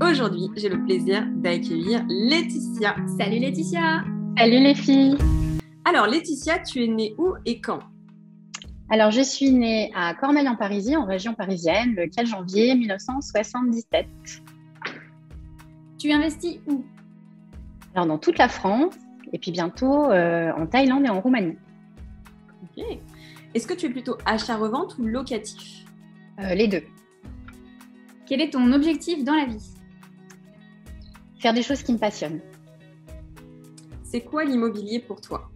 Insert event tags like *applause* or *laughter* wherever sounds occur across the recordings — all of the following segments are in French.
Aujourd'hui, j'ai le plaisir d'accueillir Laetitia. Salut Laetitia Salut les filles Alors Laetitia, tu es née où et quand? Alors je suis née à Cormeil en Parisie, en région parisienne, le 4 janvier 1977. Tu investis où? Alors dans toute la France et puis bientôt euh, en Thaïlande et en Roumanie. Ok. Est-ce que tu es plutôt achat-revente ou locatif? Euh, Les deux. Quel est ton objectif dans la vie? Faire des choses qui me passionnent. C'est quoi l'immobilier pour toi?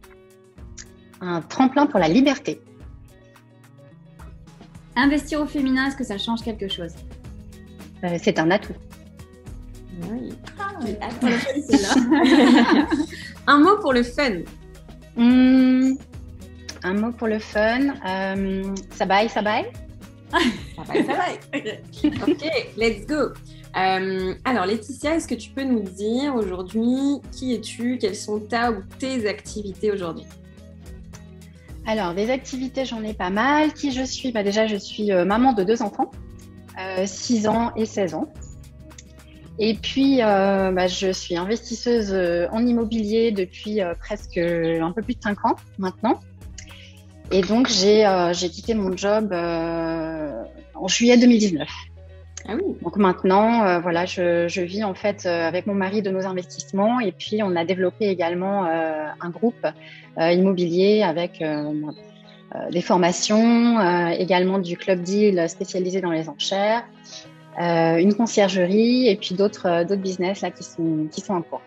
Un tremplin pour la liberté. Investir au féminin, est-ce que ça change quelque chose? Euh, C'est un atout. Oui. Ah, *laughs* un mot pour le fun. Mmh, un mot pour le fun. Euh, ça baille, ça baille? Ça va, ça va. *laughs* ok, let's go. Euh, alors Laetitia, est-ce que tu peux nous dire aujourd'hui qui es-tu? Quelles sont ta ou tes activités aujourd'hui? Alors, des activités, j'en ai pas mal. Qui je suis? Bah, Déjà, je suis euh, maman de deux enfants, 6 euh, ans et 16 ans. Et puis, bah, je suis investisseuse en immobilier depuis presque un peu plus de 5 ans maintenant. Et donc, j'ai euh, quitté mon job euh, en juillet 2019. Ah oui. Donc maintenant, euh, voilà, je, je, vis en fait euh, avec mon mari de nos investissements et puis on a développé également euh, un groupe immobilier avec des formations, également du club deal spécialisé dans les enchères, une conciergerie et puis d'autres d'autres business là qui sont qui sont en cours.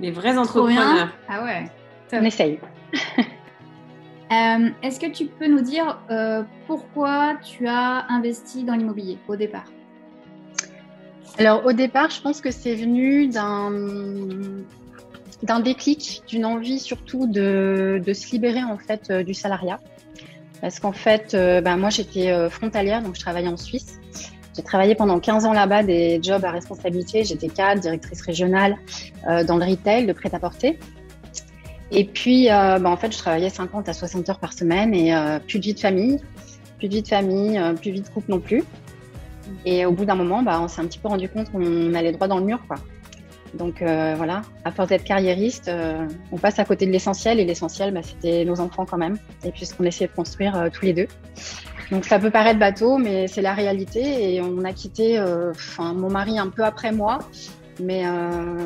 Les vrais entrepreneurs. Ah ouais. On essaye. *laughs* Euh, Est-ce que tu peux nous dire euh, pourquoi tu as investi dans l'immobilier au départ? Alors au départ, je pense que c'est venu d'un déclic, d'une envie surtout de, se libérer en fait euh, du salariat. Parce qu'en fait, euh, ben, moi j'étais euh, frontalière, donc je travaillais en Suisse. J'ai travaillé pendant 15 ans là-bas des jobs à responsabilité. J'étais cadre, directrice régionale dans le retail de prêt-à-porter. Et puis, ben, en fait, je travaillais 50 à 60 heures par semaine et plus de vie de famille, plus de vie de famille, plus de vie de couple non plus. Et au bout d'un moment, bah, on s'est un petit peu rendu compte qu'on allait droit dans le mur, quoi. Donc euh, voilà, à force d'être carriériste, euh, on passe à côté de l'essentiel et l'essentiel, bah, c'était nos enfants quand même, et puis ce qu'on essayait de construire euh, tous les deux. Donc ça peut paraître bateau, mais c'est la réalité et on a quitté, mon mari un peu après moi, mais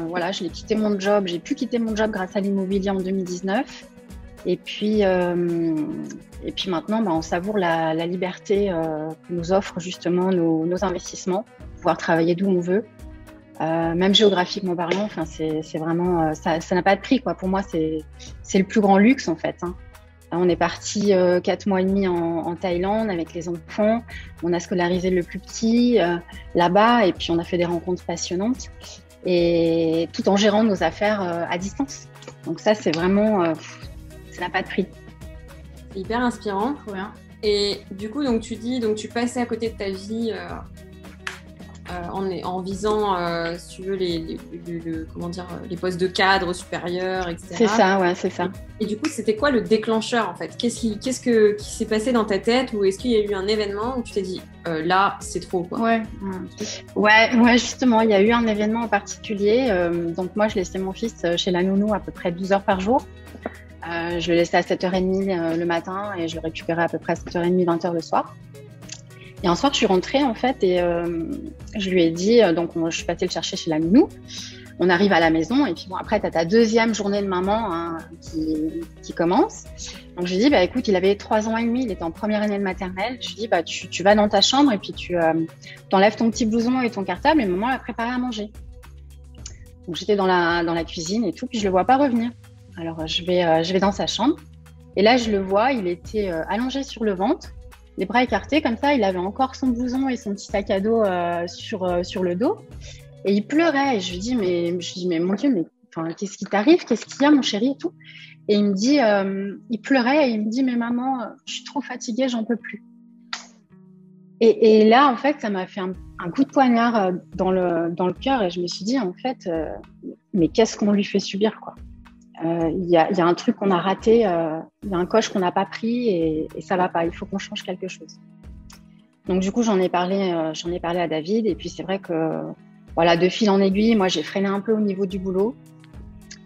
voilà, je l'ai quitté mon job, j'ai pu quitter mon job grâce à l'immobilier en 2019. Et puis, euh, et puis maintenant, bah, on savoure la, liberté euh, que nous offrent justement nos, investissements, pouvoir travailler d'où on veut, euh, même géographiquement parlant. Enfin, c'est vraiment, ça n'a pas de prix quoi. Pour moi, c'est le plus grand luxe en fait. hein. On est parti quatre mois et demi en, en Thaïlande avec les enfants. On a scolarisé le plus petit là-bas et puis on a fait des rencontres passionnantes et tout en gérant nos affaires à distance. Donc ça, c'est vraiment, ça n'a pas de prix. C'est hyper inspirant. Trop bien. Et du coup, donc tu dis, donc tu passais à côté de ta vie euh, euh, en, en visant, euh, si tu veux, les, les- le- le- comment dire, les postes de cadre supérieurs, etc. C'est ça, ouais, c'est ça. Et du coup, c'était quoi le déclencheur en fait? Qu'est-ce qui, qu'est-ce que, qui s'est passé dans ta tête ou est-ce qu'il y a eu un événement où tu t'es dit, là, c'est trop quoi? Ouais. Ouais, ouais, justement, il y a eu un événement en particulier. donc moi, je laissais mon fils chez la nounou à peu près 12 heures par jour. Euh, je le laissais à 7h30 euh, le matin et je le récupérais à peu près à 7h30, 20h le soir. Et un soir, je suis rentrée en fait et euh, je lui ai dit, donc on- je suis passée le chercher chez la nounou. On arrive à la maison et puis bon, après, tu as ta deuxième journée de maman hein, qui, commence. Donc je lui dis, bah écoute, il avait trois ans et demi, il était en première année de maternelle. Je lui dis, bah tu, vas dans ta chambre et puis tu t'enlèves ton petit blouson et ton cartable et maman a préparé à manger. Donc j'étais dans la, dans la cuisine et tout, puis je le vois pas revenir. Alors euh, je vais, euh, je vais dans sa chambre. Et là je le vois, il était euh, allongé sur le ventre, les bras écartés comme ça, il avait encore son blouson et son petit sac à dos sur, sur le dos. Et il pleurait. Et je lui dis, mais, je lui dis, mais mon Dieu, mais qu'est-ce qui t'arrive? Qu'est-ce qu'il y a mon chéri et tout? Et il me dit, il pleurait et il me dit, mais maman, je suis trop fatiguée, j'en peux plus. Et, et là, en fait, ça m'a fait un, coup de poignard dans le, dans le cœur et je me suis dit, en fait, mais qu'est-ce qu'on lui fait subir, quoi? Euh, Il y, a, un truc qu'on a raté, euh, il y a un coche qu'on n'a pas pris et, et ça va pas, il faut qu'on change quelque chose. Donc du coup, j'en ai parlé, euh, ai parlé à David et puis c'est vrai que, voilà, de fil en aiguille, moi, j'ai freiné un peu au niveau du boulot.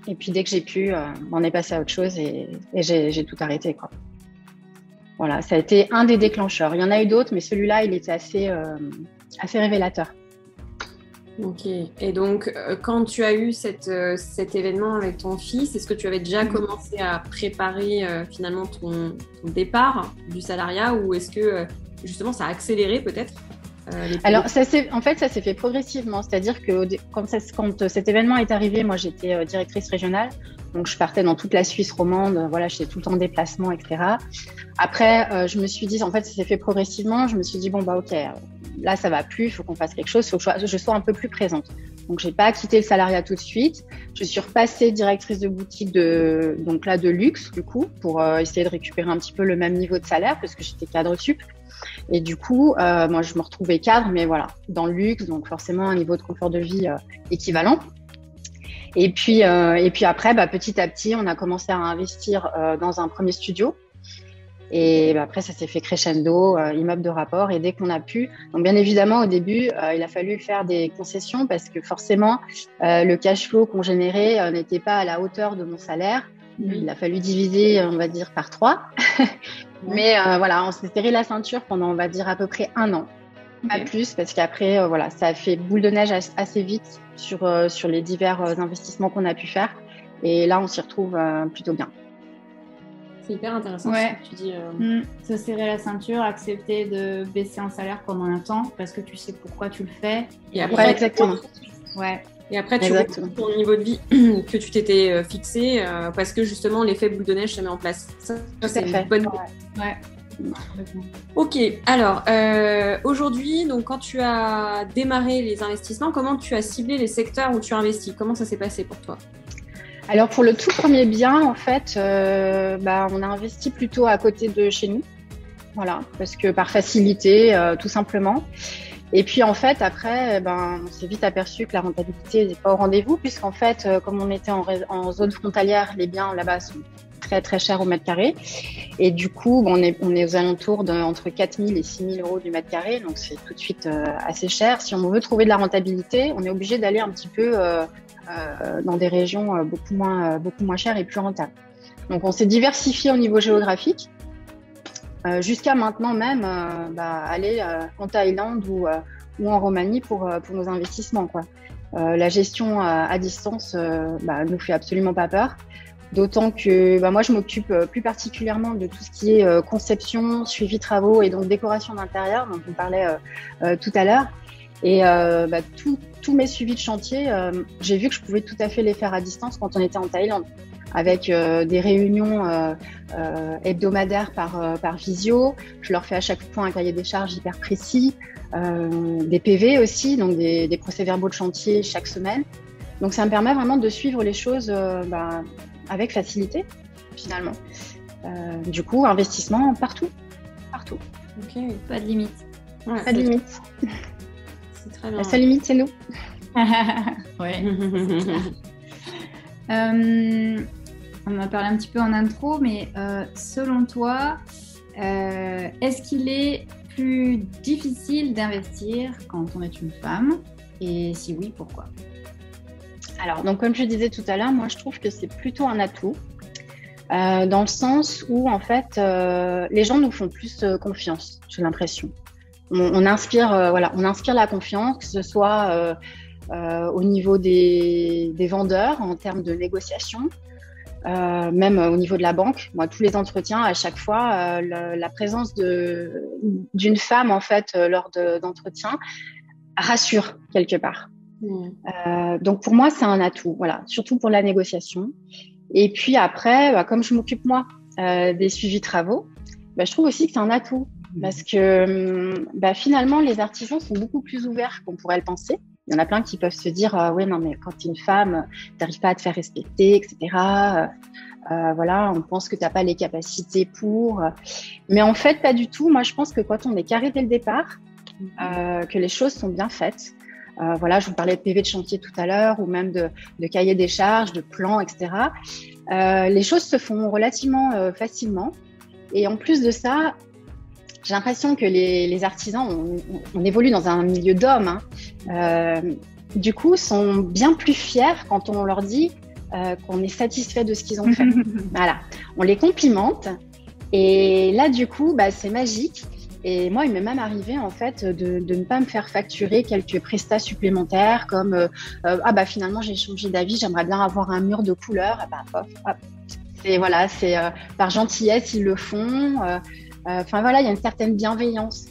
Et puis dès que j'ai pu, on est passé à autre chose et, j'ai tout arrêté, quoi. Voilà, ça a été un des déclencheurs. Il y en a eu d'autres, mais celui-là, il était assez révélateur. Ok. Et donc, euh, quand tu as eu cette, euh, cet événement avec ton fils, est-ce que tu avais déjà Mhm. commencé à préparer euh, finalement ton, ton départ du salariat ou est-ce que justement ça a accéléré peut-être euh, Alors, ça en fait, ça s'est fait progressivement. C'est-à-dire que quand, ça- quand, cet événement est arrivé, moi, j'étais euh, directrice régionale. Donc, je partais dans toute la Suisse romande. Voilà, j'étais tout le temps en déplacement, etc. Après, je me suis dit, en fait, ça s'est fait progressivement. Je me suis dit, bon, bah, OK, là, ça va plus. Il faut qu'on fasse quelque chose. Il faut que je sois, un peu plus présente. Donc, j'ai pas quitté le salariat tout de suite. Je suis repassée directrice de boutique de, donc là, de luxe, du coup, pour euh, essayer de récupérer un petit peu le même niveau de salaire parce que j'étais cadre sup. Et du coup, euh, moi, je me retrouvais cadre, mais voilà, dans le luxe, donc forcément un niveau de confort de vie euh, équivalent. Et puis, et puis après, bah, petit à petit, on a commencé à investir dans un premier studio. Et bah, après, ça s'est fait crescendo, euh, immeuble de rapport. Et dès qu'on a pu, donc bien évidemment, au début, euh, il a fallu faire des concessions parce que forcément, euh, le cash flow qu'on générait euh, n'était pas à la hauteur de mon salaire. Il a fallu diviser, on va dire, par trois. *laughs* Mais voilà, on s'est serré la ceinture pendant, on va dire, à peu près un an. Pas plus, parce qu'après, voilà, ça a fait boule de neige as- assez vite sur, sur les divers investissements qu'on a pu faire. Et là, on s'y retrouve plutôt bien. C'est hyper intéressant Ouais. ce que tu dis. euh. Hmm, Se serrer la ceinture, accepter de baisser en salaire pendant un temps parce que tu sais pourquoi tu le fais. Et Ouais, après, exactement. Ouais. Et après, tu ton niveau de vie *clears throat* que tu t'étais euh, fixé euh, parce que justement l'effet boule de neige se met en place. Ça, c'est une bonne Ouais. Ok, alors euh, aujourd'hui, donc quand tu as démarré les investissements, comment tu as ciblé les secteurs où tu as investi Comment ça s'est passé pour toi? Alors pour le tout premier bien, en fait, euh, bah, on a investi plutôt à côté de chez nous. Voilà, parce que par facilité, euh, tout simplement. Et puis en fait, après, eh ben, on s'est vite aperçu que la rentabilité n'est pas au rendez-vous, puisqu'en fait, euh, comme on était en zone frontalière, les biens là-bas sont très très chers au mètre carré. Et du coup, on, est, on est aux alentours de entre 4 000 et 6 000 euros du mètre carré, donc c'est tout de suite euh, assez cher. Si on veut trouver de la rentabilité, on est obligé d'aller un petit peu euh, euh, dans des régions beaucoup moins, beaucoup moins chères et plus rentables. Donc on s'est diversifié au niveau géographique. Jusqu'à maintenant même bah, aller en Thaïlande ou, ou en Roumanie pour, pour nos investissements. Quoi. La gestion à, distance euh, bah, nous fait absolument pas peur. D'autant que bah, moi, je m'occupe euh, plus particulièrement de tout ce qui est euh, conception, suivi travaux et donc décoration d'intérieur, dont on parlait euh, euh, tout à l'heure. Et euh, bah, tous mes suivis de chantier, j'ai vu que je pouvais tout à fait les faire à distance quand on était en Thaïlande, avec des réunions hebdomadaires par, par visio. Je leur fais à chaque fois un cahier des charges hyper précis, des PV aussi, donc des, des procès-verbaux de chantier chaque semaine. Donc ça me permet vraiment de suivre les choses euh, bah, avec facilité, finalement. Euh, du coup, investissement partout, partout. Ok, Pas de limite. ouais, Pas de limite. *laughs* c'est très bien. La seule limite, c'est nous. *laughs* ouais. Euh, on en a parlé un petit peu en intro, mais euh, selon toi, euh, est-ce qu'il est plus difficile d'investir quand on est une femme? Et si oui, pourquoi? Alors, donc comme je disais tout à l'heure, moi je trouve que c'est plutôt un atout. euh, dans le sens où en fait euh, les gens nous font plus euh, confiance, j'ai l'impression. On, inspire, voilà, on inspire la confiance, que ce soit au niveau des, vendeurs en termes de négociation, même au niveau de la banque. Moi, tous les entretiens, à chaque fois, la présence d'une femme en fait lors de- d'entretiens rassure quelque part. Mm. Euh, donc pour moi, c'est un atout, voilà, surtout pour la négociation. Et puis après, bah, comme je m'occupe moi euh, des suivis travaux, bah, je trouve aussi que c'est un atout parce que hum, bah, finalement, les artisans sont beaucoup plus ouverts qu'on pourrait le penser. Il y en a plein qui peuvent se dire, euh, ouais, non, mais quand tu es une femme, t'arrives pas à te faire respecter, etc. Euh, voilà, on pense que t'as pas les capacités pour. Mais en fait, pas du tout. Moi, je pense que quand on est carré dès le départ, euh, que les choses sont bien faites. Euh, voilà, je vous parlais de PV de chantier tout à l'heure, ou même de, de cahier des charges, de plans, etc. Euh, les choses se font relativement euh, facilement. Et en plus de ça, j'ai l'impression que les, les artisans, on, évolue dans un milieu d'hommes, hein, du coup, sont bien plus fiers quand on leur dit qu'on est satisfait de ce qu'ils ont fait. *laughs* Voilà, on les complimente. Et là, du coup, bah, c'est magique. Et moi, il m'est même arrivé en fait de, de ne pas me faire facturer quelques prestats supplémentaires, comme euh, euh, ah bah finalement j'ai changé d'avis, j'aimerais bien avoir un mur de couleur. Ah bah pof, hop. C'est voilà, c'est euh, par gentillesse ils le font. Euh, euh, Enfin voilà, il y a une certaine bienveillance.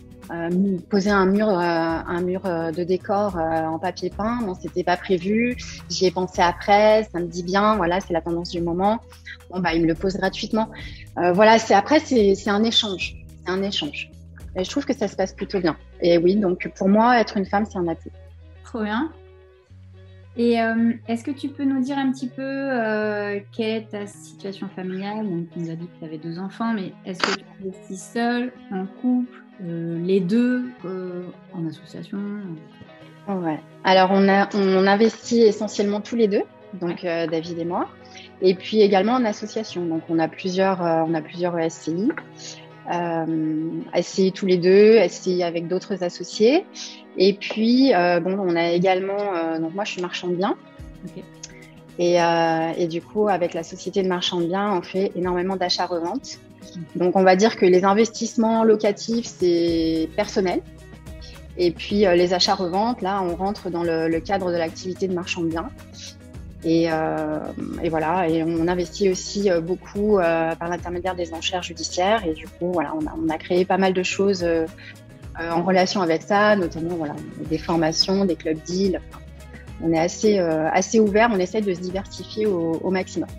Poser un mur, un mur de décor en papier peint, bon, c'était pas prévu. J'y ai pensé après, ça me dit bien, voilà, c'est la tendance du moment. Bon bah, il me le pose gratuitement. Voilà, c'est après, c'est un échange, c'est un échange. Et je trouve que ça se passe plutôt bien. Et oui, donc pour moi, être une femme, c'est un atout. Trop bien. Et euh, est-ce que tu peux nous dire un petit peu euh, quelle est ta situation familiale? Donc, Tu nous as dit que tu avais deux enfants, mais est-ce que tu investis seule, en couple, euh, les deux, en association? Ouais. Alors, on, a, on investit essentiellement tous les deux, donc David et moi, et puis également en association. Donc, on a plusieurs, on a plusieurs SCI. Euh, SCI tous les deux, SCI avec d'autres associés. Et puis, euh, bon, on a également, euh, donc moi je suis marchand de biens. Et, euh, et du coup, avec la société de marchand de biens, on fait énormément d'achats-reventes. Donc, on va dire que les investissements locatifs, c'est personnel. Et puis, euh, les achats-reventes, là, on rentre dans le, le cadre de l'activité de marchand de biens. Et, euh, et voilà, et on investit aussi euh, beaucoup euh, par l'intermédiaire des enchères judiciaires. Et du coup, voilà, on a, on a créé pas mal de choses euh, en relation avec ça, notamment voilà, des formations, des clubs deals. Enfin, on est assez, assez ouvert, on essaie de se diversifier au, maximum.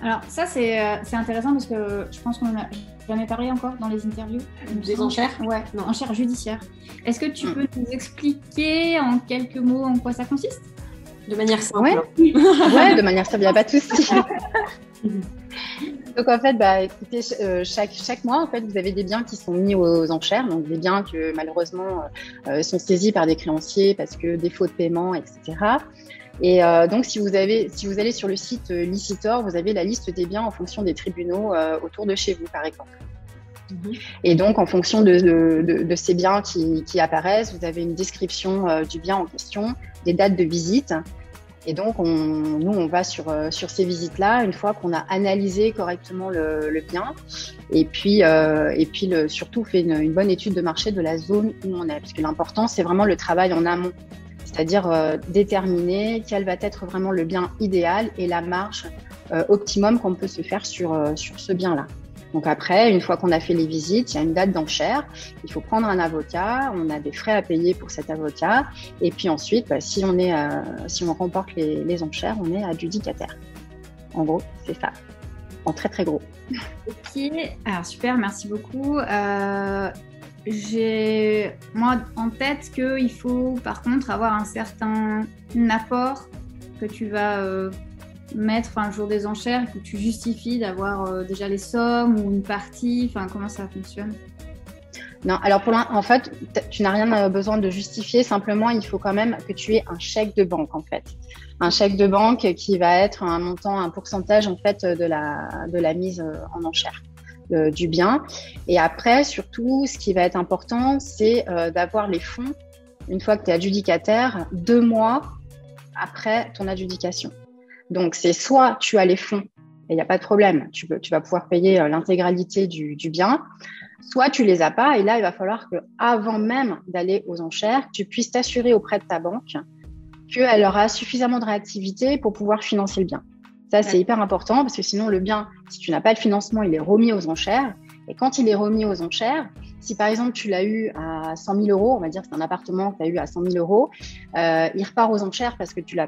Alors ça c'est intéressant parce que je pense qu'on a jamais parlé encore dans les interviews. Des enchères? Ouais, enchères judiciaires. Est-ce que tu hmm. peux nous expliquer en quelques mots en quoi ça consiste? De manière simple. Ouais, *laughs* ouais de manière simple, il n'y a pas de souci. *laughs* Donc en fait, bah, écoutez, euh, chaque, chaque mois, en fait, vous avez des biens qui sont mis aux enchères, donc des biens que malheureusement euh, sont saisis par des créanciers parce que défaut de paiement, etc. Et euh, donc, si vous, avez, si vous allez sur le site Licitor, vous avez la liste des biens en fonction des tribunaux autour de chez vous, par exemple. Et donc, en fonction de, ces biens qui, apparaissent, vous avez une description du bien en question, des dates de visite, et donc, on, nous, on va sur, euh, sur ces visites-là une fois qu'on a analysé correctement le, bien et puis, euh, et puis surtout fait une, bonne étude de marché de la zone où on est. Parce que l'important, c'est vraiment le travail en amont, c'est-à-dire euh, déterminer quel va être vraiment le bien idéal et la marge euh, optimum qu'on peut se faire euh, sur ce bien-là. Donc après, une fois qu'on a fait les visites, il y a une date d'enchère. Il faut prendre un avocat. On a des frais à payer pour cet avocat. Et puis ensuite, bah, si on est, euh, si on remporte les, enchères, on est adjudicataire. En gros, c'est ça. En très très gros. Ok. Alors super, merci beaucoup. Euh, j'ai moi en tête qu'il faut par contre avoir un certain apport que tu vas euh, mettre un jour des enchères que tu justifies d'avoir euh, déjà les sommes ou une partie Enfin, comment ça fonctionne? Non, alors pour en fait, tu n'as rien euh, besoin de justifier. Simplement, il faut quand même que tu aies un chèque de banque en fait, un chèque de banque qui va être un montant, un pourcentage en fait de la de la mise euh, en enchère du bien. Et après, surtout, ce qui va être important, c'est d'avoir les fonds une fois que tu es adjudicataire, deux mois après ton adjudication. Donc, c'est soit tu as les fonds et il n'y a pas de problème, tu, peux, tu vas pouvoir payer euh, l'intégralité du, du, bien, soit tu les as pas et là, il va falloir que avant même d'aller aux enchères, tu puisses t'assurer auprès de ta banque qu'elle aura suffisamment de réactivité pour pouvoir financer le bien. Ça, c'est hyper important parce que sinon, le bien, si tu n'as pas le financement, il est remis aux enchères. Et quand il est remis aux enchères, si par exemple tu l'as eu à 100 000 euros, on va dire que c'est un appartement que tu as eu à 100 000 euros, euh, il repart aux enchères parce que tu n'as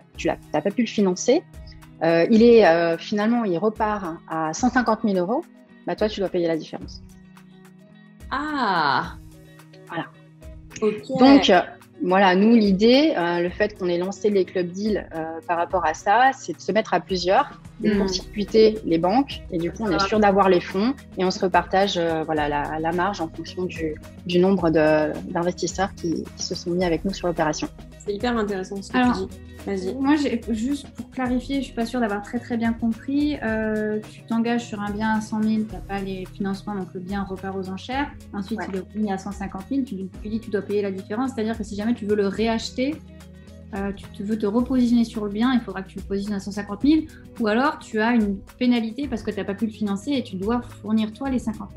pas pu le financer. Euh, il est euh, finalement, il repart à 150 000 euros, bah toi, tu dois payer la différence. Ah Voilà. Donc, euh, voilà, nous, l'idée, le fait qu'on ait lancé les clubs deals par rapport à ça, c'est de se mettre à plusieurs, de mm. circuiter les banques, et du coup, on est sûr d'avoir les fonds, et on se repartage voilà, la, marge en fonction du, du nombre d'investisseurs qui, qui, se sont mis avec nous sur l'opération. C'est hyper intéressant ce que tu dis. Moi, juste pour clarifier, je suis pas sûre d'avoir très très bien compris. Euh, tu t'engages sur un bien à 100 000, tu n'as pas les financements, donc le bien repart aux enchères. Ensuite, il est mis à 150 000, tu, tu dis que tu dois payer la différence. C'est-à-dire que si jamais tu veux le réacheter, euh, tu veux te repositionner sur le bien, il faudra que tu le positionnes à 150 000, ou alors tu as une pénalité parce que tu n'as pas pu le financer et tu dois fournir toi les 50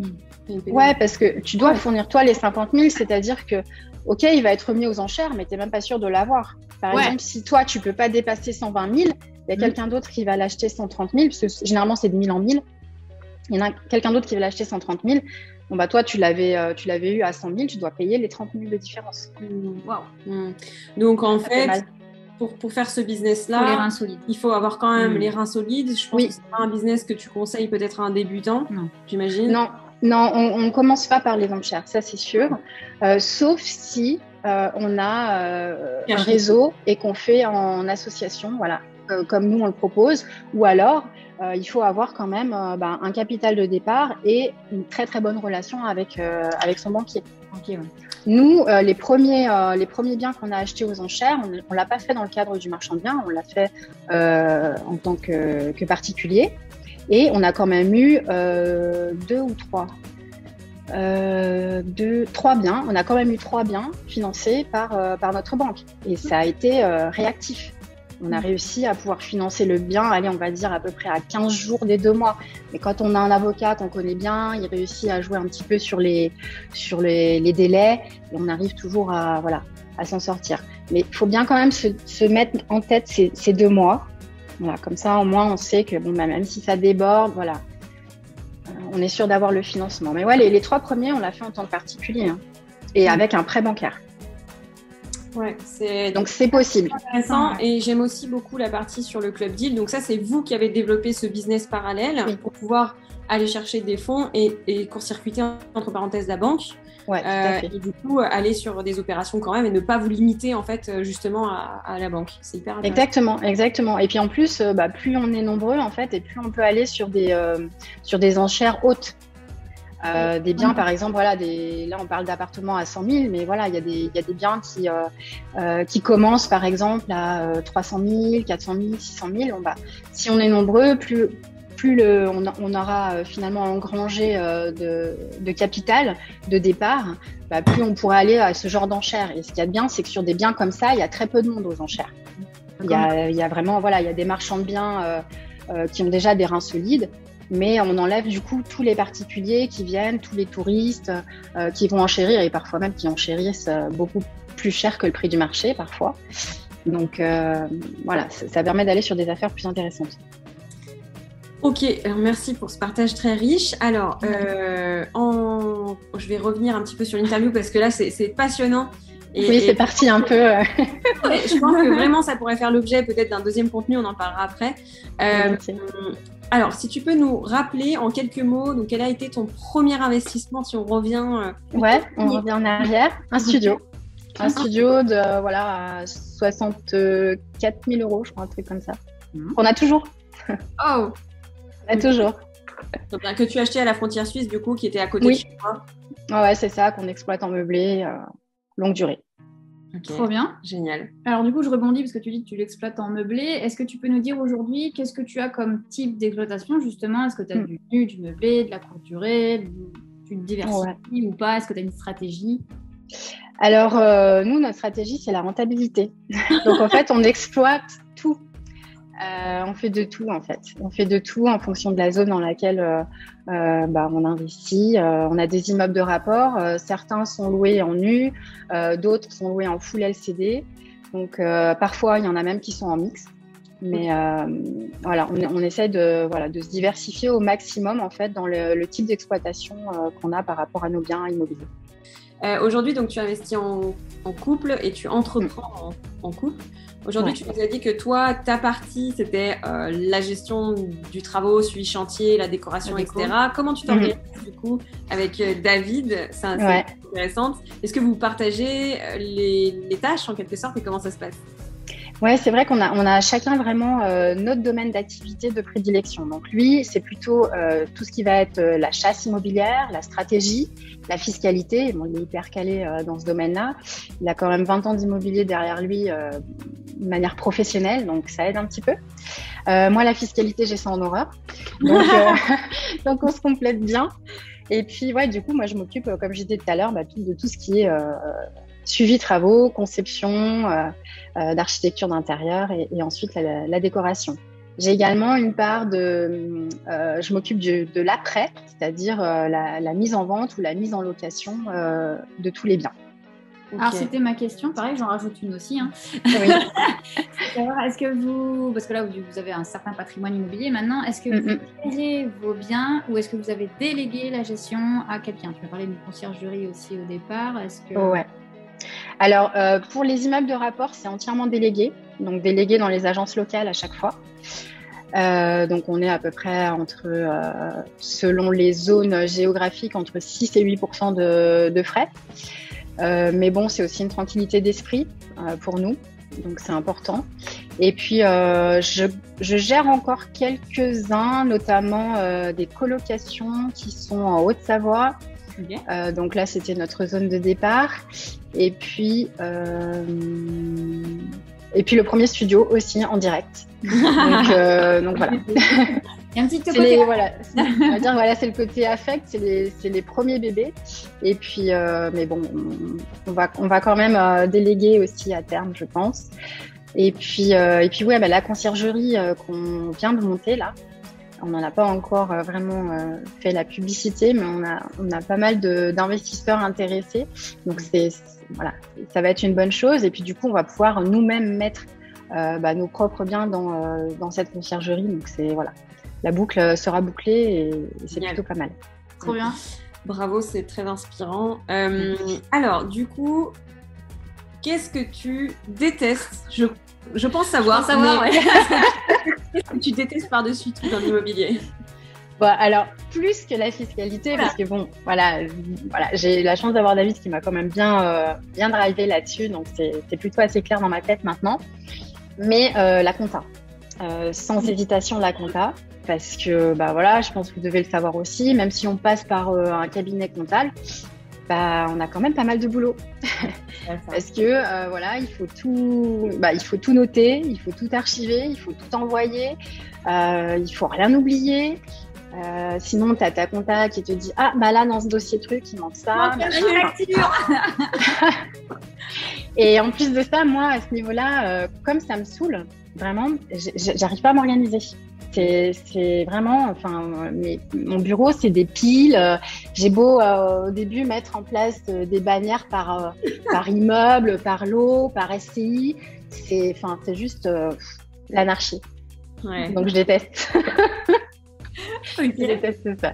000. Ouais, parce que tu dois fournir toi les 50 000, c'est-à-dire que, ok, il va être remis aux enchères, mais tu n'es même pas sûr de l'avoir. Par exemple, si toi, tu peux pas dépasser 120 000, il y a mm. quelqu'un d'autre qui va l'acheter 130 000, parce que généralement, c'est de 1000 en 1000. Il y en a quelqu'un d'autre qui va l'acheter 130 000. Bon, bah, toi, tu l'avais, euh, tu l'avais eu à 100 000, tu dois payer les 30 000 de différence. Mmh. Mmh. Donc, en fait, pour, pour, faire ce business-là, il faut avoir quand même mmh. les reins solides. Je pense que c'est pas un business que tu conseilles peut-être à un débutant, j'imagine. Non, non, on ne commence pas par les enchères, ça c'est sûr. Euh, sauf si euh, on a euh, un réseau et qu'on fait en association, voilà, euh, comme nous on le propose, ou alors euh, il faut avoir quand même euh, bah, un capital de départ et une très très bonne relation avec, avec son banquier. Nous, les, premiers, les premiers biens qu'on a achetés aux enchères, on ne l'a pas fait dans le cadre du marchand de biens, on l'a fait en tant que, que, particulier. Et on a quand même eu deux ou trois, deux, trois biens. On a quand même eu trois biens financés par, par notre banque. Et ça a été réactif. On a réussi à pouvoir financer le bien, allez, on va dire à peu près à 15 jours des deux mois. Mais quand on a un avocat qu'on connaît bien, il réussit à jouer un petit peu sur les, sur les, délais et on arrive toujours à, voilà, à s'en sortir. Mais il faut bien quand même se, mettre en tête ces, ces, deux mois. Voilà, comme ça, au moins, on sait que bon, bah, même si ça déborde, voilà, euh, on est sûr d'avoir le financement. Mais ouais, les, trois premiers, on l'a fait en tant que particulier hein, et avec un prêt bancaire. Ouais, c'est Donc c'est possible. intéressant et j'aime aussi beaucoup la partie sur le club deal. Donc ça, c'est vous qui avez développé ce business parallèle Oui. pour pouvoir aller chercher des fonds et, et court-circuiter entre parenthèses la banque Ouais, tout à euh, et du coup aller sur des opérations quand même et ne pas vous limiter en fait justement à, à la banque. C'est hyper intéressant. Exactement, exactement. Et puis en plus, euh, bah, plus on est nombreux en fait, et plus on peut aller sur des euh, sur des enchères hautes. Euh, des biens, par exemple, voilà, des, là on parle d'appartements à 100 000, mais voilà, il y, a des- il y a des biens qui, euh, euh, qui commencent par exemple à euh, 300 000, 400 000, 600 000. Bon, bah, si on est nombreux, plus, plus le, on, aura finalement engrangé de, de capital de départ, bah, plus on pourra aller à ce genre d'enchères. Et ce qu'il y a de bien, c'est que sur des biens comme ça, il y a très peu de monde aux enchères. Il y a, il y a vraiment, voilà, il y a des marchands de biens qui ont déjà des reins solides, mais on enlève du coup tous les particuliers qui viennent, tous les touristes euh, qui vont enchérir et parfois même qui enchérissent euh, beaucoup plus cher que le prix du marché parfois. Donc euh, voilà, ça, ça permet d'aller sur des affaires plus intéressantes. Ok, alors merci pour ce partage très riche. Alors, euh, en... je vais revenir un petit peu sur l'interview parce que là, c'est passionnant. Et, oui, et- c'est parti un peu. euh, *laughs* je pense que vraiment, ça pourrait faire l'objet peut-être d'un deuxième contenu, on en parlera après. Euh, alors, si tu peux nous rappeler en quelques mots, donc, quel a été ton premier investissement si on revient euh, Ouais, on revient en arrière. Un studio. Un studio de voilà, à 64 000 euros, je crois, un truc comme ça. Mhm. *laughs* On a toujours. Oh On a toujours. Donc, que tu as acheté à la frontière suisse, du coup, qui était à côté Oui. de chez toi. Ouais, ouais, c'est ça qu'on exploite en meublé, euh, longue durée. Trop bien. Génial. Alors du coup, je rebondis parce que tu dis que tu l'exploites en meublé. Est-ce que tu peux nous dire aujourd'hui qu'est-ce que tu as comme type d'exploitation justement? Est-ce que tu as Hmm. du nu, du meublé, de la courte durée Tu te diversifies ou pas? Est-ce que tu as une stratégie? Alors, euh, nous, notre stratégie, c'est la rentabilité. *laughs* Donc, en fait, on exploite tout. Euh, on fait de tout, en fait. On fait de tout en fonction de la zone dans laquelle euh, euh, bah, on investit. On a des immeubles de rapport. Certains sont loués en nu, d'autres sont loués en full LCD. Donc, parfois, il y en a même qui sont en mix. Mais voilà, on, on essaie de, voilà, de se diversifier au maximum, en fait, dans le, le type d'exploitation qu'on a par rapport à nos biens immobiliers. Euh, Aujourd'hui, donc, tu investis en, en couple et tu entreprends en, en couple. Aujourd'hui, Ouais. tu nous as dit que toi, ta partie, c'était euh, la gestion du travaux, suivi chantier, la décoration, La déco. etc. Comment tu t'organises du coup avec euh, David? C'est Ouais. intéressant. Est-ce que vous partagez les, les tâches en quelque sorte et comment ça se passe? Ouais, c'est vrai qu'on a, on a chacun vraiment euh, notre domaine d'activité de prédilection. Donc lui, c'est plutôt euh, tout ce qui va être euh, la chasse immobilière, la stratégie, la fiscalité. Bon, il est hyper calé euh, dans ce domaine-là. Il a quand même 20 ans d'immobilier derrière lui euh, de manière professionnelle, donc ça aide un petit peu. Euh, moi, la fiscalité, j'ai ça en horreur. Donc, euh, *laughs* *laughs* donc on se complète bien. Et puis, ouais, du coup, moi, je m'occupe, comme dit tout à l'heure, bah, de tout ce qui est euh, suivi travaux, conception, euh, euh, d'architecture d'intérieur et, et ensuite la, la décoration. J'ai également une part de, euh, je m'occupe de l'après, c'est-à-dire euh, la, la mise en vente ou la mise en location euh, de tous les biens. Alors Ok. c'était ma question, pareil, j'en rajoute une aussi. hein. Oui. *laughs* Est-ce que vous, parce que là vous avez un certain patrimoine immobilier maintenant, est-ce que vous gérez vos biens ou est-ce que vous avez délégué la gestion à quelqu'un? Tu as parlé d'une conciergerie aussi au départ. Est-ce que Ouais. Alors, euh, pour les immeubles de rapport, c'est entièrement délégué, donc délégué dans les agences locales à chaque fois. Euh, donc, on est à peu près entre, euh, selon les zones géographiques, entre 6 et 8 de, de frais. Mais bon, c'est aussi une tranquillité d'esprit pour nous, donc c'est important. Et puis, je, gère encore quelques-uns, notamment des colocations qui sont en Haute-Savoie, Euh, donc là, c'était notre zone de départ. Et puis, euh, et puis le premier studio aussi en direct. Donc, euh, *laughs* donc voilà. Un petit *laughs* C'est côté les, voilà, c'est- on va dire voilà, c'est le côté affect, c'est les, premiers bébés. Et puis, mais bon, on, va, on va quand même déléguer aussi à terme, je pense. Et puis, et puis ouais, bah, la conciergerie qu'on vient de monter là, on n'en a pas encore euh, vraiment euh, fait la publicité, mais on a, on a pas mal d'investisseurs intéressés. Donc c'est, voilà, ça va être une bonne chose. Et puis du coup, on va pouvoir nous-mêmes mettre euh, bah, nos propres biens dans, euh, dans cette conciergerie. Donc c'est voilà, la boucle sera bouclée et, et c'est plutôt pas mal. trop bien. Bravo, c'est très inspirant. Euh, alors, du coup, qu'est-ce que tu détestes je, je pense savoir. Je pense savoir, mais ouais. *laughs* *laughs* tu détestes par-dessus tout dans l'immobilier Bon, alors, plus que la fiscalité, Voilà. parce que bon, voilà, voilà j'ai la chance d'avoir David qui m'a quand même bien, euh, bien drivé là-dessus, donc c'est c'est plutôt assez clair dans ma tête maintenant. Mais euh, la compta, Euh, sans hésitation la compta, parce que bah voilà, je pense que vous devez le savoir aussi, même si on passe par euh, un cabinet comptable, bah on a quand même pas mal de boulot. *laughs* Parce que euh, voilà, il faut tout, bah, il faut tout noter, il faut tout archiver, il faut tout envoyer, euh, il faut rien oublier. Euh, sinon, tu as ta compta qui te dit Ah, bah là, dans ce dossier truc, il manque ça. *laughs* Et en plus de ça, moi, à ce niveau-là, comme ça me saoule, vraiment, j'arrive pas à m'organiser. C'est vraiment, enfin, mon bureau, c'est des piles. euh, J'ai beau euh, au début mettre en place euh, des bannières par, euh, par *laughs* immeuble, par lot, par SCI. C'est enfin, c'est juste euh, l'anarchie. Ouais. Donc je déteste. *laughs* Ok. je déteste ça.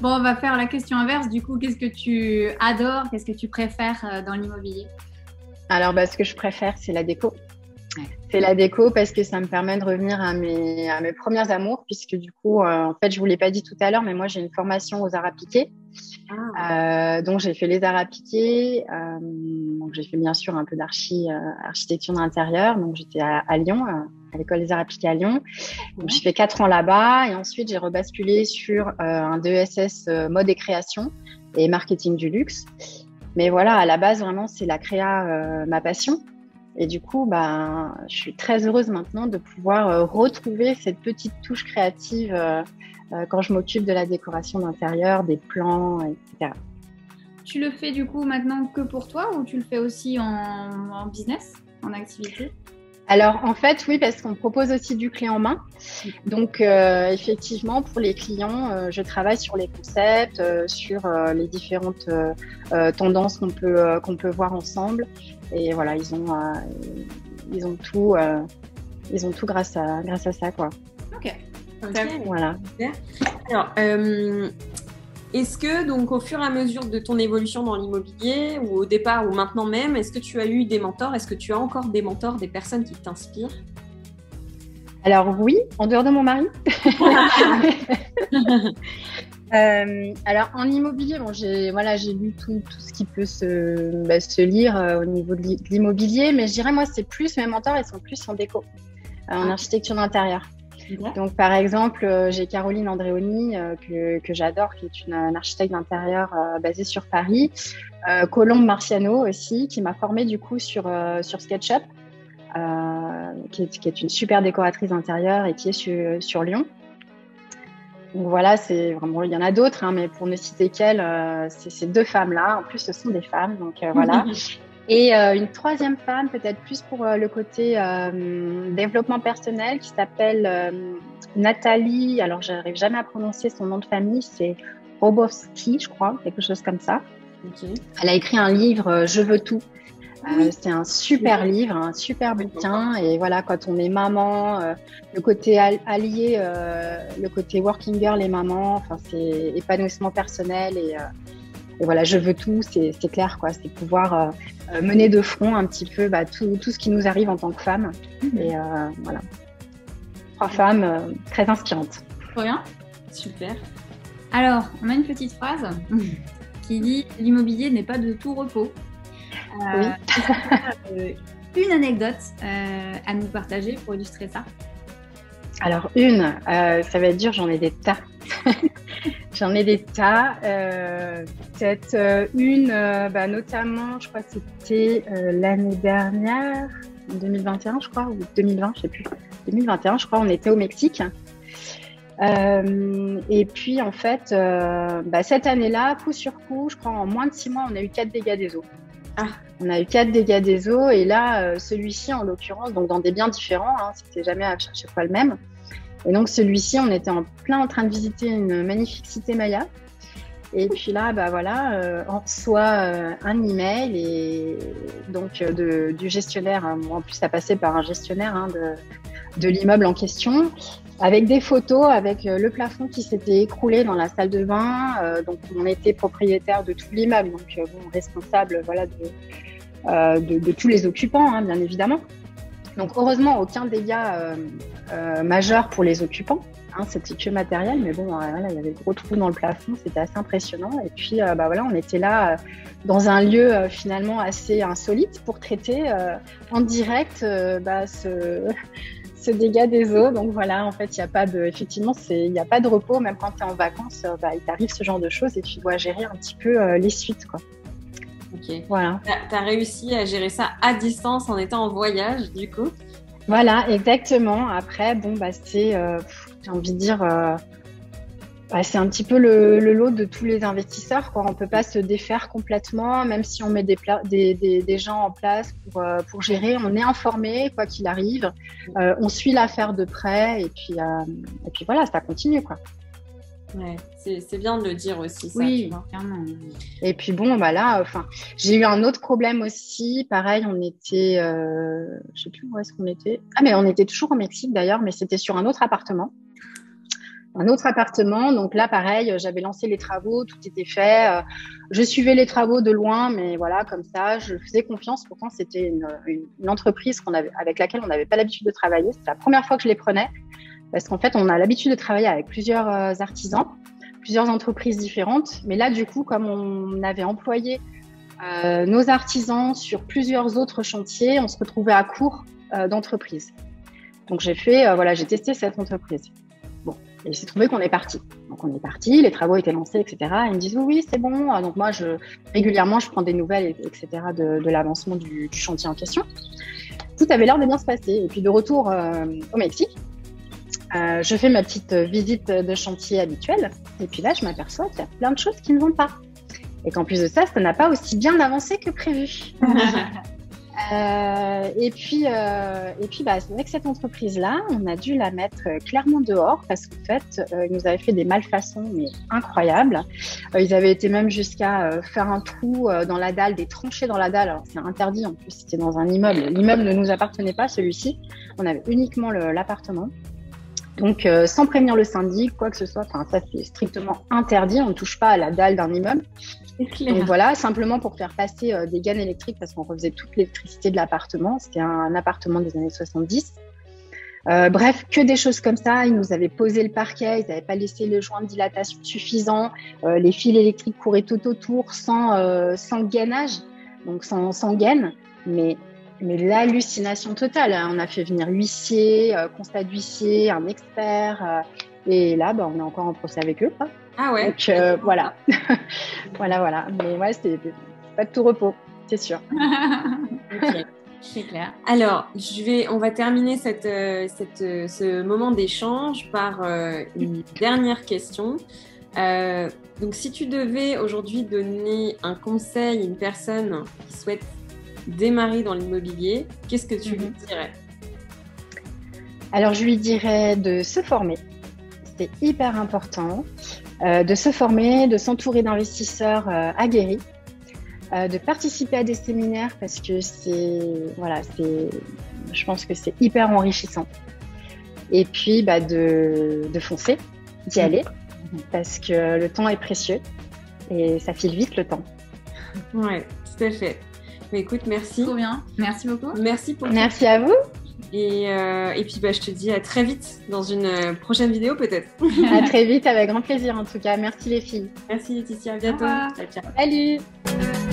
Bon, on va faire la question inverse. Du coup, qu'est-ce que tu adores Qu'est-ce que tu préfères dans l'immobilier? Alors, bah, ce que je préfère, c'est la déco. C'est la déco parce que ça me permet de revenir à mes, à mes premiers amours, puisque du coup, euh, en fait, je vous l'ai pas dit tout à l'heure, mais moi, j'ai une formation aux arts appliqués. Euh, donc, j'ai fait les arts appliqués. euh, donc, j'ai fait bien sûr un peu d'archi, euh, architecture d'intérieur. Donc, j'étais à, à Lyon, à l'école des arts appliqués à Lyon. Donc, j'ai fait quatre ans là-bas et ensuite, j'ai rebasculé sur un DESS mode et création et marketing du luxe. Mais voilà, à la base, vraiment, c'est la créa, ma passion. Et du coup, bah, je suis très heureuse maintenant de pouvoir euh, retrouver cette petite touche créative euh, euh, quand je m'occupe de la décoration d'intérieur, des plans, etc. Tu le fais du coup maintenant que pour toi ou tu le fais aussi en, en business, en activité? Alors en fait, oui, parce qu'on propose aussi du clé en main. Donc euh, effectivement, pour les clients, euh, je travaille sur les concepts, euh, sur les différentes tendances qu'on peut qu'on peut voir ensemble. Et voilà, ils ont euh, ils ont tout euh, ils ont tout grâce à grâce à ça quoi. Ok. Ok. Voilà. Alors, euh, est-ce que, donc, au fur et à mesure de ton évolution dans l'immobilier, ou au départ, ou maintenant même, est-ce que tu as eu des mentors? Est-ce que tu as encore des mentors, des personnes qui t'inspirent? Alors oui, en dehors de mon mari. *laughs* *laughs* Euh, alors en immobilier, bon, j'ai voilà, j'ai lu tout, tout ce qui peut se, bah, se lire euh, au niveau de l'i- de l'immobilier, mais je dirais moi c'est plus mes mentors, ils sont plus en déco, euh, en Ah. architecture d'intérieur. Donc par exemple, euh, j'ai Caroline Andréoni euh, que, que j'adore, qui est une, une architecte d'intérieur euh, basée sur Paris. Euh, Colombe Marciano aussi, qui m'a formée du coup sur euh, sur SketchUp, euh, qui, est, qui est une super décoratrice d'intérieur et qui est sur, sur Lyon. Donc voilà, c'est vraiment, il y en a d'autres, hein, mais pour ne citer qu'elles, euh, c'est ces deux femmes-là. En plus, ce sont des femmes, donc euh, voilà. *laughs* Et euh, une troisième femme, peut-être plus pour le côté développement personnel, qui s'appelle Nathalie. Alors, j'arrive jamais à prononcer son nom de famille, c'est Robowski, je crois, quelque chose comme ça. Elle a écrit un livre, Je veux tout. Euh, c'est un super livre, un super bouquin. Et voilà, quand on est maman, euh, le côté al- allié, euh, le côté working girl et maman, enfin, c'est épanouissement personnel et, euh, et voilà, je veux tout, c'est clair, quoi. C'est pouvoir mener de front un petit peu bah, tout, tout ce qui nous arrive en tant que femme. Et euh, voilà. Trois femmes très inspirantes. Bien. Super. Alors, on a une petite phrase qui dit L'immobilier n'est pas de tout repos. Euh, Oui. euh, une anecdote euh, à nous partager pour illustrer ça Alors une, ça va être dur, j'en ai des tas. *laughs* j'en ai des tas. Euh, Peut-être euh, une, euh, bah, notamment, je crois que c'était l'année dernière, en 2021, je crois, ou 2020, je sais plus. 2021, je crois, on était au Mexique. Et puis en fait, bah, cette année-là, coup sur coup, je crois en moins de six mois, on a eu quatre dégâts des eaux. Ah. On a eu quatre dégâts des eaux et là, euh, celui-ci en l'occurrence, donc dans des biens différents, hein, c'était jamais à chaque fois le même. Et donc celui-ci, on était en plein en train de visiter une magnifique cité Maya. Et puis là, bah voilà, euh, on reçoit euh, un email et donc du gestionnaire. hein. En plus, ça passait par un gestionnaire hein, de l'immeuble en question, avec des photos, avec euh, le plafond qui s'était écroulé dans la salle de bain. Euh, donc on était propriétaire de tout l'immeuble, donc euh, bon, responsable, voilà, de, tous les occupants, hein, bien évidemment. Donc heureusement, aucun dégât majeur pour les occupants. Hein, c'était que matériel, mais bon, il y avait de gros trous dans le plafond, c'était assez impressionnant. Et puis, bah, voilà, on était là dans un lieu finalement assez insolite pour traiter en direct bah, ce, ce dégât des eaux. Donc voilà, en fait, il n'y a pas de, effectivement, il n'y a pas de repos. Même quand tu es en vacances, euh, bah, il t'arrive ce genre de choses et tu dois gérer un petit peu euh, les suites, quoi. Ok. Voilà. Tu as, réussi à gérer ça à distance en étant en voyage, du coup? Voilà, exactement. Après, bon, bah, c'est, euh, j'ai envie de dire, bah, c'est un petit peu le, lot de tous les investisseurs. Quoi. On ne peut pas se défaire complètement, même si on met des, des, des, gens en place pour, euh, pour, gérer. On est informé, quoi qu'il arrive. Euh, on suit l'affaire de près et puis, euh, et puis voilà, ça continue. Quoi. Ouais, c'est bien de le dire aussi. Ça, oui, Et puis bon, bah là, enfin, j'ai eu un autre problème aussi. Pareil, on était, je sais plus où est-ce qu'on était. Ah, mais on était toujours au Mexique d'ailleurs, mais c'était sur un autre appartement un autre appartement. Donc là, pareil, j'avais lancé les travaux, tout était fait. Euh, je suivais les travaux de loin, mais voilà, comme ça, je faisais confiance. Pourtant, c'était une, entreprise qu'on avait, avec laquelle on n'avait pas l'habitude de travailler. C'était la première fois que je les prenais, parce qu'en fait, on a l'habitude de travailler avec plusieurs euh, artisans, plusieurs entreprises différentes. Mais là, du coup, comme on avait employé euh, nos artisans sur plusieurs autres chantiers, on se retrouvait à court d'entreprises. Donc j'ai fait, voilà, j'ai testé cette entreprise. Et il s'est trouvé qu'on est parti. Donc on est parti, les travaux étaient lancés, etc. ils me disent oui, oui, c'est bon. Donc moi, régulièrement, je prends des nouvelles, etc. de, l'avancement du, chantier en question. Tout avait l'air de bien se passer. Et puis de retour euh, au Mexique, euh, je fais ma petite visite de chantier habituelle. Et puis là, je m'aperçois qu'il y a plein de choses qui ne vont pas. Et qu'en plus de ça, ça n'a pas aussi bien avancé que prévu. *laughs* Euh, et puis, euh, et puis bah, avec cette entreprise-là, on a dû la mettre clairement dehors parce qu'en fait, euh, ils nous avaient fait des malfaçons mais incroyables. Ils avaient été même jusqu'à faire un trou dans la dalle, des tranchées dans la dalle. C'est interdit en plus, c'était dans un immeuble. L'immeuble ne nous appartenait pas, celui-ci. On avait uniquement l'appartement. Donc, sans prévenir le syndic, quoi que ce soit, ça c'est strictement interdit. On ne touche pas à la dalle d'un immeuble. Donc voilà, simplement pour faire passer euh, des gaines électriques parce qu'on refaisait toute l'électricité de l'appartement. C'était un, appartement des années 70. Euh, bref, que des choses comme ça. Ils nous avaient posé le parquet, ils n'avaient pas laissé le joint de dilatation suffisant. Euh, les fils électriques couraient tout autour sans, sans gainage, donc sans, sans gaine. Mais, mais l'hallucination totale. Hein. On a fait venir l'huissier, constat d'huissier, un expert. et là, bah, on est encore en procès avec eux. Ah ouais. Donc euh, voilà, *laughs* voilà, voilà. Mais ouais, c'était pas de tout repos, c'est sûr. *laughs* C'est clair. Alors, je vais, on va terminer cette, euh, cette, euh, ce moment d'échange par une dernière question. donc, si tu devais aujourd'hui donner un conseil à une personne qui souhaite démarrer dans l'immobilier, qu'est-ce que tu lui mhm. dirais? Alors, je lui dirais de se former. C'est hyper important. Euh, de se former, de s'entourer d'investisseurs euh, aguerris, euh, de participer à des séminaires parce que c'est, voilà, c'est, je pense que c'est hyper enrichissant. Et puis, bah, de, de foncer, d'y aller, parce que le temps est précieux et ça file vite le temps. Ouais, tout à fait. Mais écoute, merci. Trop bien. Merci beaucoup. Merci pour. Merci à vous. Et, euh, et, puis bah, je te dis à très vite dans une euh, prochaine vidéo peut-être. *laughs* à très vite, avec grand plaisir en tout cas. Merci les filles. Merci Laetitia, à bientôt. Ciao, ciao. Salut.